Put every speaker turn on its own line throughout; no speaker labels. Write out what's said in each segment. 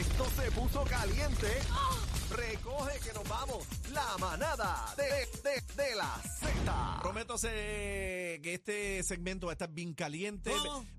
Esto se puso caliente. Recoge que nos vamos. La manada de, de, de la Z.
Prometo se- que este segmento va a estar bien caliente.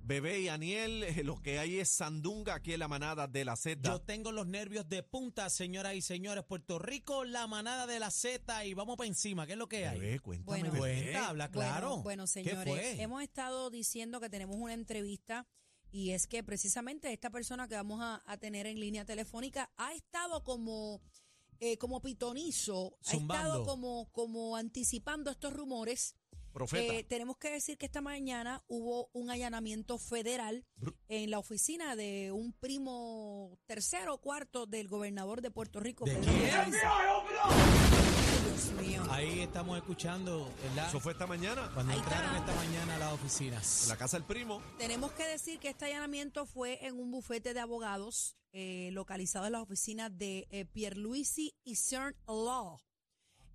Bebé y Aniel, eh, lo que hay es sandunga aquí en la manada de la Z.
Yo tengo los nervios de punta, señoras y señores. Puerto Rico, la manada de la Z y vamos para encima. ¿Qué es lo que hay?
Bebé, cuéntame.
Bueno.
bebé.
Cuenta, habla claro.
Bueno, bueno,
¿Qué
señores,
fue?
hemos estado diciendo que tenemos una entrevista y es que precisamente esta persona que vamos a, a tener en línea telefónica ha estado como, eh, como pitonizo, ha estado como, como anticipando estos rumores. Eh, tenemos que decir que esta mañana hubo un allanamiento federal en la oficina de un primo tercero o cuarto del gobernador de Puerto Rico.
¿De
Pedro. Dios mío.
Ahí estamos escuchando, ¿verdad?
Eso fue esta mañana.
Cuando
Ahí
entraron
está.
esta mañana a las oficinas.
En la casa del primo.
Tenemos que decir que este allanamiento fue en un bufete de abogados eh, localizado en las oficinas de eh, Pierluisi y CERN Law.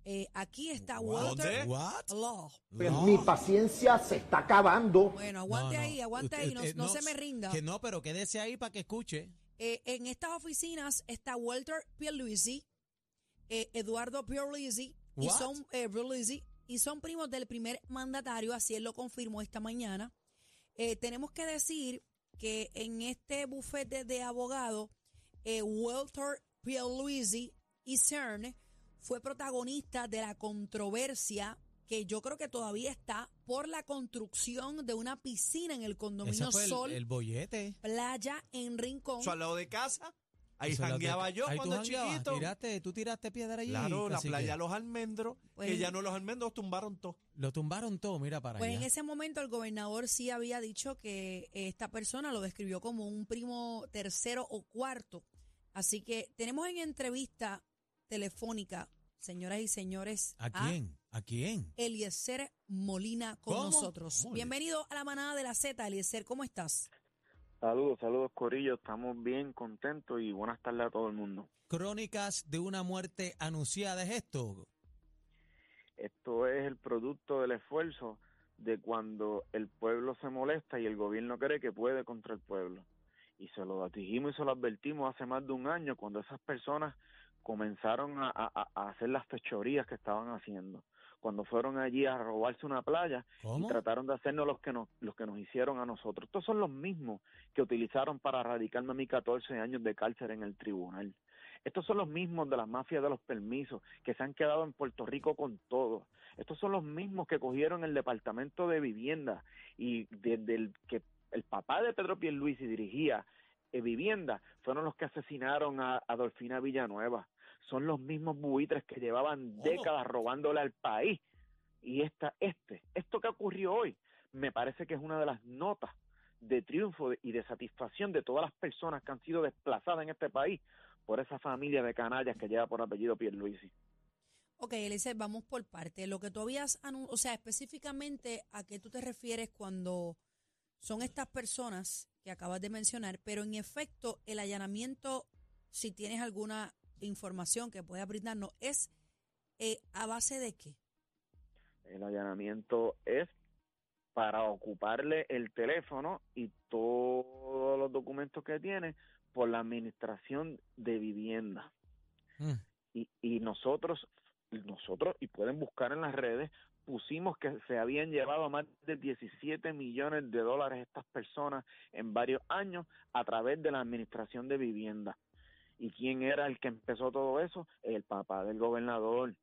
Eh, aquí está Walter
What?
Law.
Pues
No.
mi paciencia se está acabando.
Bueno, aguante
No, no.
ahí, aguante ahí, no se me rinda.
Que no, pero quédese ahí para que escuche.
Eh, en estas oficinas está Walter Pierluisi, eh, Eduardo Pierluisi y
What?
son eh, Pierluisi, y son primos del primer mandatario, así él lo confirmó esta mañana. Eh, tenemos que decir que en este bufete de abogados, eh, Walter Pierluisi y CERN fue protagonista de la controversia que yo creo que todavía está por la construcción de una piscina en el condominio
Ese fue el,
Sol
el bollete.
Playa en Rincón.
Eso al lado de casa. Ahí jangueaba
que-
yo
ahí tú
cuando
jangueabas,
chiquito.
Tiraste, tú tiraste piedra allí.
Claro, la playa Los Almendros. que
Pues-
ya no los almendros tumbaron todo.
Lo tumbaron todo, mira para
Pues en
allá.
ese momento el gobernador sí había dicho que esta persona lo describió como un primo tercero o cuarto. Así que tenemos en entrevista telefónica, señoras y señores,
¿A quién? ¿A quién?
Eliezer Molina con
¿Cómo?
nosotros.
¿Cómo?
Bienvenido a la manada de la Z, Eliezer, ¿cómo estás?
Saludos, saludos Corillo, estamos bien contentos y buenas tardes a todo el mundo.
Crónicas de una muerte anunciada, ¿es esto?
Esto es el producto del esfuerzo de cuando el pueblo se molesta y el gobierno cree que puede contra el pueblo. Y se lo dijimos y se lo advertimos hace más de un año cuando esas personas comenzaron a, a- a hacer las fechorías que estaban haciendo. Cuando fueron allí a robarse una playa
¿Cómo?
y trataron de hacernos los que nos los que nos hicieron a nosotros. Estos son los mismos que utilizaron para radicarme a mí 14 años de cárcel en el tribunal. Estos son los mismos de las mafias de los permisos que se han quedado en Puerto Rico con todo. Estos son los mismos que cogieron el departamento de vivienda y desde el que el papá de Pedro Pierluisi dirigía eh, vivienda fueron los que asesinaron a Adolfina Villanueva. Son los mismos buitres que llevaban décadas robándole al país. Y esta, este, esto que ocurrió hoy, me parece que es una de las notas de triunfo y de satisfacción de todas las personas que han sido desplazadas en este país por esa familia de canallas que lleva por apellido Pierluisi.
Ok, Eliezer, vamos por parte. Lo que tú habías anunciado, o sea, específicamente a qué tú te refieres cuando son estas personas que acabas de mencionar, pero en efecto, el allanamiento, si tienes alguna información que pueda brindarnos, es eh, a base de qué?
El allanamiento es para ocuparle el teléfono y todos los documentos que tiene por la administración de vivienda.
Mm.
y, y nosotros, nosotros, y pueden buscar en las redes, pusimos que se habían llevado más de 17 millones de dólares estas personas en varios años a través de la administración de vivienda. ¿Y quién era el que empezó todo eso? El papá del gobernador.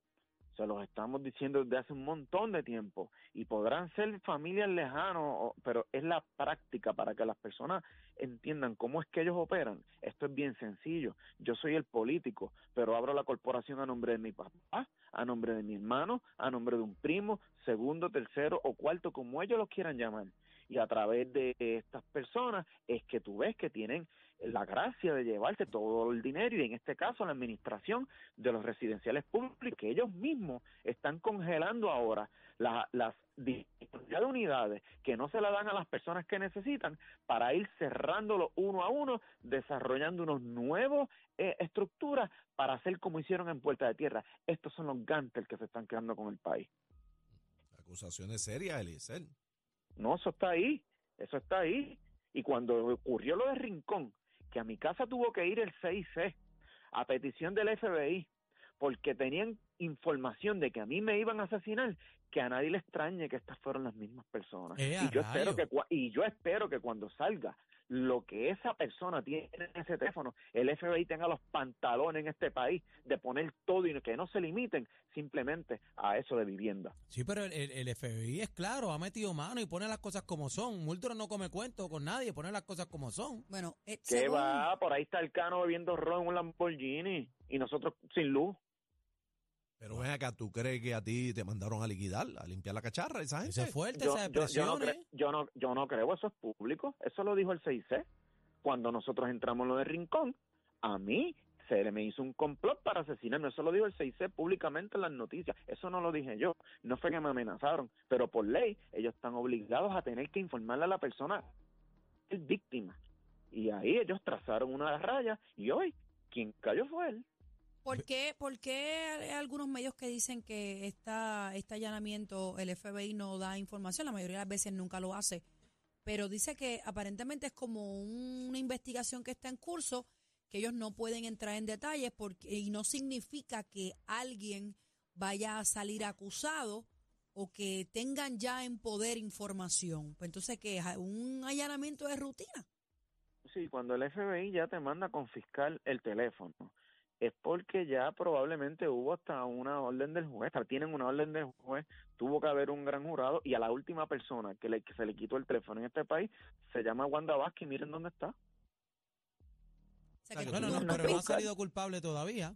Se los estamos diciendo desde hace un montón de tiempo. Y podrán ser familias lejanas, o- pero es la práctica para que las personas entiendan cómo es que ellos operan. Esto es bien sencillo. Yo soy el político, pero abro la corporación a nombre de mi papá, a nombre de mi hermano, a nombre de un primo, segundo, tercero o cuarto, como ellos lo quieran llamar. Y a través de estas personas es que tú ves que tienen la gracia de llevarse todo el dinero y en este caso la administración de los residenciales públicos que ellos mismos están congelando ahora la- las disponibilidad de unidades que no se la dan a las personas que necesitan para ir cerrándolo uno a uno, desarrollando unos nuevos eh, estructuras para hacer como hicieron en Puerta de Tierra. Estos son los gantes que se están quedando con el país.
Acusaciones serias, Eliezer.
No, eso está ahí, eso está ahí. Y cuando ocurrió lo de Rincón, que a mi casa tuvo que ir el 6C a petición del FBI porque tenían información de que a mí me iban a asesinar, que a nadie le extrañe que estas fueron las mismas personas.
¡Eh,
y yo espero que y yo espero que cuando salga lo que esa persona tiene en ese teléfono, el FBI tenga los pantalones en este país de poner todo y que no se limiten simplemente a eso de vivienda.
Sí, pero el, el- el FBI es claro, ha metido mano y pone las cosas como son. Multro no come cuento con nadie, pone las cosas como son.
Bueno, eh,
¿Qué
según-
va? Por ahí está el cano bebiendo ron en un Lamborghini y nosotros sin luz.
Pero ven acá, ¿tú crees que a ti te mandaron a liquidar, a limpiar la cacharra esa gente?
Eso es fuerte,
Yo,
esas
yo- yo no cre- yo, no, yo no creo, eso es público. Eso lo dijo el 6C. Cuando nosotros entramos en lo de Rincón, a mí se me hizo un complot para asesinarme. Eso lo dijo el 6C públicamente en las noticias. Eso no lo dije yo. No fue que me amenazaron. Pero por ley, ellos están obligados a tener que informarle a la persona que es víctima. Y ahí ellos trazaron una raya y hoy quien cayó fue él.
¿Por qué, por qué hay algunos medios que dicen que esta, este allanamiento el FBI no da información? La mayoría de las veces nunca lo hace. Pero dice que aparentemente es como un- una investigación que está en curso, que ellos no pueden entrar en detalles porque, y no significa que alguien vaya a salir acusado o que tengan ya en poder información. Pues entonces, que un allanamiento de rutina.
Sí, cuando el FBI ya te manda a confiscar el teléfono, es porque ya probablemente hubo hasta una orden del juez, hasta tienen una orden del juez, tuvo que haber un gran jurado y a la última persona que, le, que se le quitó el teléfono en este país se llama Wanda Vázquez, miren dónde está.
O sea, que
Bueno,
tú
no,
no
pero no ha salido culpable todavía.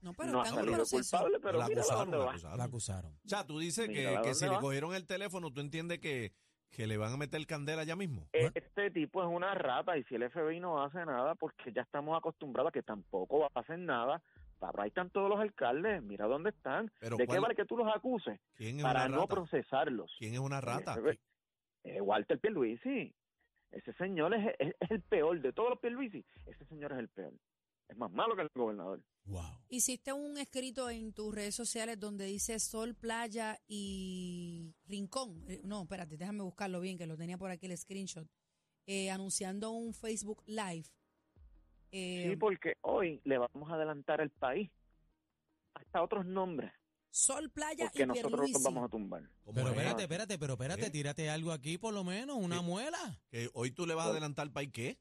No, pero
no ha salido
proceso.
culpable, pero
la
mira
acusaron,
dónde
la
va.
acusaron.
La acusaron.
O sea, tú dices
Mira,
que,
¿a
que si le cogieron el teléfono, tú entiendes que, que le van a meter candela ya mismo.
E- Este tipo es una rata y si el FBI no hace nada, porque ya estamos acostumbrados a que tampoco va a hacer nada. Para ahí están todos los alcaldes, mira dónde están.
Pero
¿De qué
¿cuál-
vale que tú los acuses?
¿Quién es
Para no
rata?
procesarlos.
¿Quién es una rata?
Eh, eh, Walter Pierluisi. Ese señor es, es- es el peor de todos los Pierluisi. Ese señor es el peor. Es más malo que el gobernador.
Wow.
Hiciste un escrito en tus redes sociales donde dice Sol, Playa y Rincón. Eh, No, espérate, déjame buscarlo bien, que lo tenía por aquí el screenshot. Eh, anunciando un Facebook Live. Eh,
Sí, porque hoy le vamos a adelantar el país. Hasta otros nombres.
Sol, Playa
Porque
y
nosotros los vamos a tumbar.
¿Cómo
Pero
es?
espérate, espérate, pero espérate,
¿Eh?
tírate algo aquí por lo menos, una
¿Qué?
muela.
Que hoy tú le vas a adelantar para qué?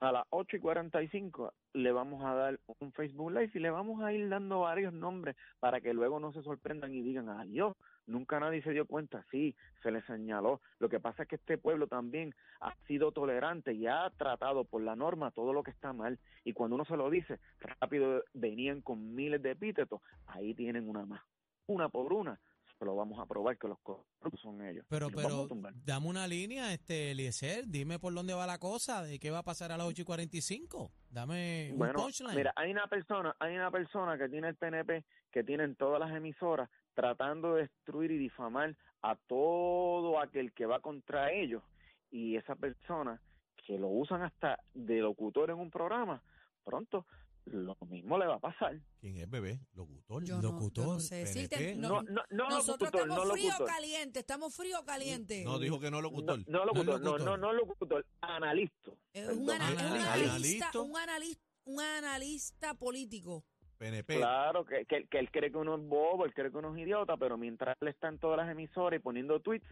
A las 8 y 45 le vamos a dar un Facebook Live y le vamos a ir dando varios nombres para que luego no se sorprendan y digan, ay Dios, nunca nadie se dio cuenta. Sí, se le señaló. Lo que pasa es que este pueblo también ha sido tolerante y ha tratado por la norma todo lo que está mal. Y cuando uno se lo dice, rápido venían con miles de epítetos. Ahí tienen una más. Una por una. Se lo vamos a probar que los corruptos son ellos.
Pero, pero, dame una línea, este, Eliezer, dime por dónde va la cosa, de qué va a pasar a las 8 y 45. Dame un
Bueno,
punchline.
mira, hay una persona, hay una persona que tiene el PNP, que tienen todas las emisoras tratando de destruir y difamar a todo aquel que va contra ellos y esa persona que lo usan hasta de locutor en un programa, pronto lo mismo le va a pasar.
¿Quién es bebé? Locutor.
Yo no- yo no,
Locutor,
sé decirte.
No, no, no
nosotros
locutor,
estamos
no
frío o
locutor.
caliente, estamos frío o caliente.
No, dijo que no locutor.
No, no locutor, no,
locutor.
no, no locutor, analista.
Es un, un
analista.
un analista, un analista político.
PNP.
Claro, que, que, que él cree que uno es bobo, él cree que uno es idiota, pero mientras él está en todas las emisoras y poniendo tweets,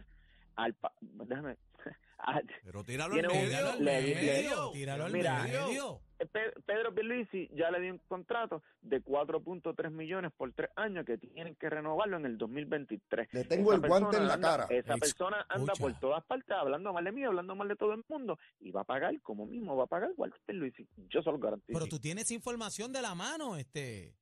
al pa- déjame,
Pero tíralo
un-
medio.
Al
le-
medio, tíralo al
Mira,
medio.
Pe- Pedro Pierluisi ya le dio un contrato de 4.3 millones por tres años que tienen que renovarlo en el 2023.
Le tengo el guante en la
anda-
cara.
Esa
Ex-
persona anda por todas partes hablando mal de mí, hablando mal de todo el mundo y va a pagar como mismo va a pagar Walter Pierluisi. Yo se lo garantizo.
Pero tú tienes información de la mano, este.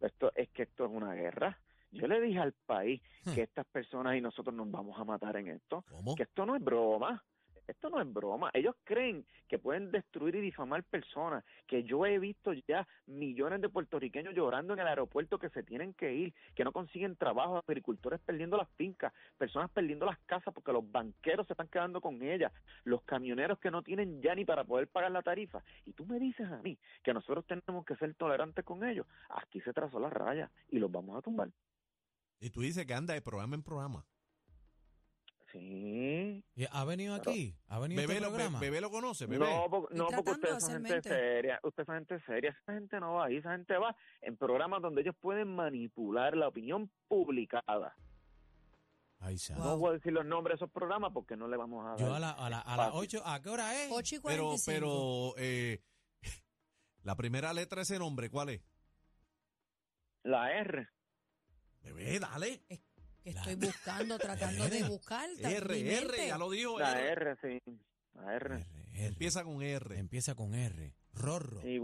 Esto es que esto es una guerra. Yo le dije al país
Hmm.
que estas personas y nosotros nos vamos a matar en esto.
¿Cómo?
que esto no es broma. Esto no es broma. Ellos creen que pueden destruir y difamar personas. Que yo he visto ya millones de puertorriqueños llorando en el aeropuerto que se tienen que ir, que no consiguen trabajo, agricultores perdiendo las fincas, personas perdiendo las casas porque los banqueros se están quedando con ellas, los camioneros que no tienen ya ni para poder pagar la tarifa. Y tú me dices a mí que nosotros tenemos que ser tolerantes con ellos. Aquí se trazó la raya y los vamos a tumbar.
Y tú dices que anda de programa en programa.
Sí.
¿Y ¿Ha venido aquí? ¿Ha venido a
Bebé
este
lo, be-
programa?
bebé lo conoce, bebé.
No, porque, no, porque
tratando
ustedes
de
son gente
mente.
seria. Ustedes son gente seria. Esa gente no va ahí. Esa gente va en programas donde ellos pueden manipular la opinión publicada.
Ay, santo.
No voy a decir los nombres de esos programas porque no le vamos a dar.
Yo a, la, a, la- a las
Fácil.
8, ¿a qué hora es?
8 y
pero,
45.
pero, eh, la primera letra de ese nombre, ¿cuál es?
La R.
Bebé, dale.
que estoy buscando, tratando de buscar.
R. R, ya lo dijo.
La
R.
R, sí. La R.
R, R.
Empieza con R.
Empieza con R. Rorro.
Y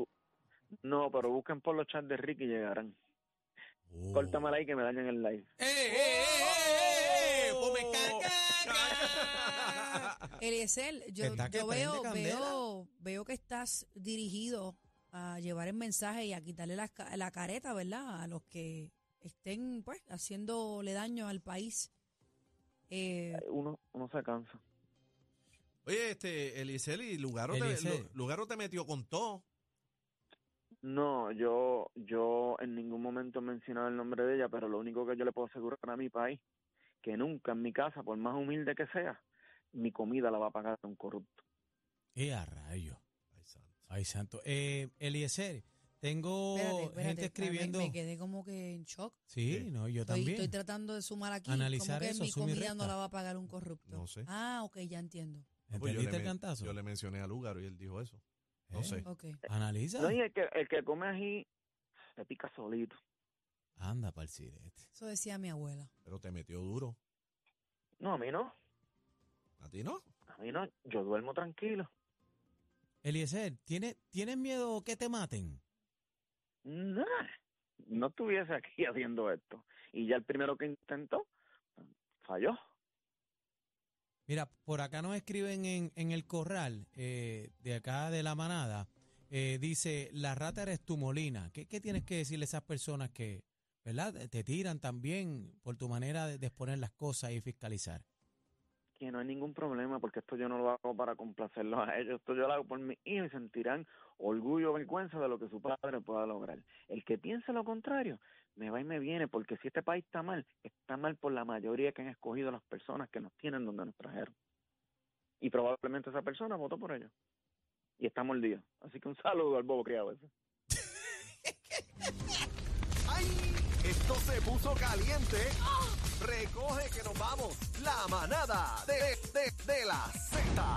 no, pero busquen por los chats de Ricky y llegarán.
Oh.
Córtamela ahí que me dañan el live.
¡Eh, eh, eh, eh, eh! Ponme caca.
Eliezer, yo, yo veo, veo, veo que estás dirigido a llevar el mensaje y a quitarle la, la careta, ¿verdad? A los que estén, pues, haciéndole daño al país. Eh,
Uno, uno se cansa.
Oye, este, Eliezer, y Lugaro te, Lugaro te metió con todo.
No, yo, yo en ningún momento he mencionado el nombre de ella, pero lo único que yo le puedo asegurar a mi país, que nunca en mi casa, por más humilde que sea, mi comida la va a pagar un corrupto.
¡Eh, a rayo!
Ay, santo.
Ay, santo. Eh, Eliezer, tengo
espérate, espérate,
gente escribiendo.
Me, me quedé como que en shock.
Sí,
Sí.
no, yo
Estoy,
también.
estoy tratando de sumar aquí.
Analizar
como que
eso,
mi comida no la va a pagar un corrupto.
No sé.
Ah, ok, ya entiendo.
Pues yo,
¿Entendiste
le,
el
me-
cantazo?
yo le mencioné a Lugaro y él dijo eso. No
Eh,
sé.
Ok.
Analiza.
No, y el que, el que come ají se pica solito.
Anda, pa'l sirete.
Eso decía mi abuela.
Pero te metió duro.
No, a mí no.
¿A ti no?
A mí no. Yo duermo tranquilo.
Eliezer, ¿tienes, ¿tienes miedo que te maten?
Nah, no estuviese aquí haciendo esto. Y ya el primero que intentó, falló.
Mira, por acá nos escriben en, el corral eh, de acá de la manada. eh, dice, la rata eres tu molina. ¿Qué, ¿Qué tienes que decirle a esas personas que, verdad, te tiran también por tu manera de, de exponer las cosas y fiscalizar?
Que no hay ningún problema porque esto yo no lo hago para complacerlos a ellos. Esto yo lo hago por mis hijos y sentirán orgullo o vergüenza de lo que su padre pueda lograr. El que piense lo contrario, me va y me viene porque si este país está mal, está mal por la mayoría que han escogido las personas que nos tienen donde nos trajeron. Y probablemente esa persona votó por ellos. Y está mordido. Así que un saludo al bobo criado ese.
¡Ay! Esto se puso caliente. Recoge que nos vamos. La manada de, de, la Z.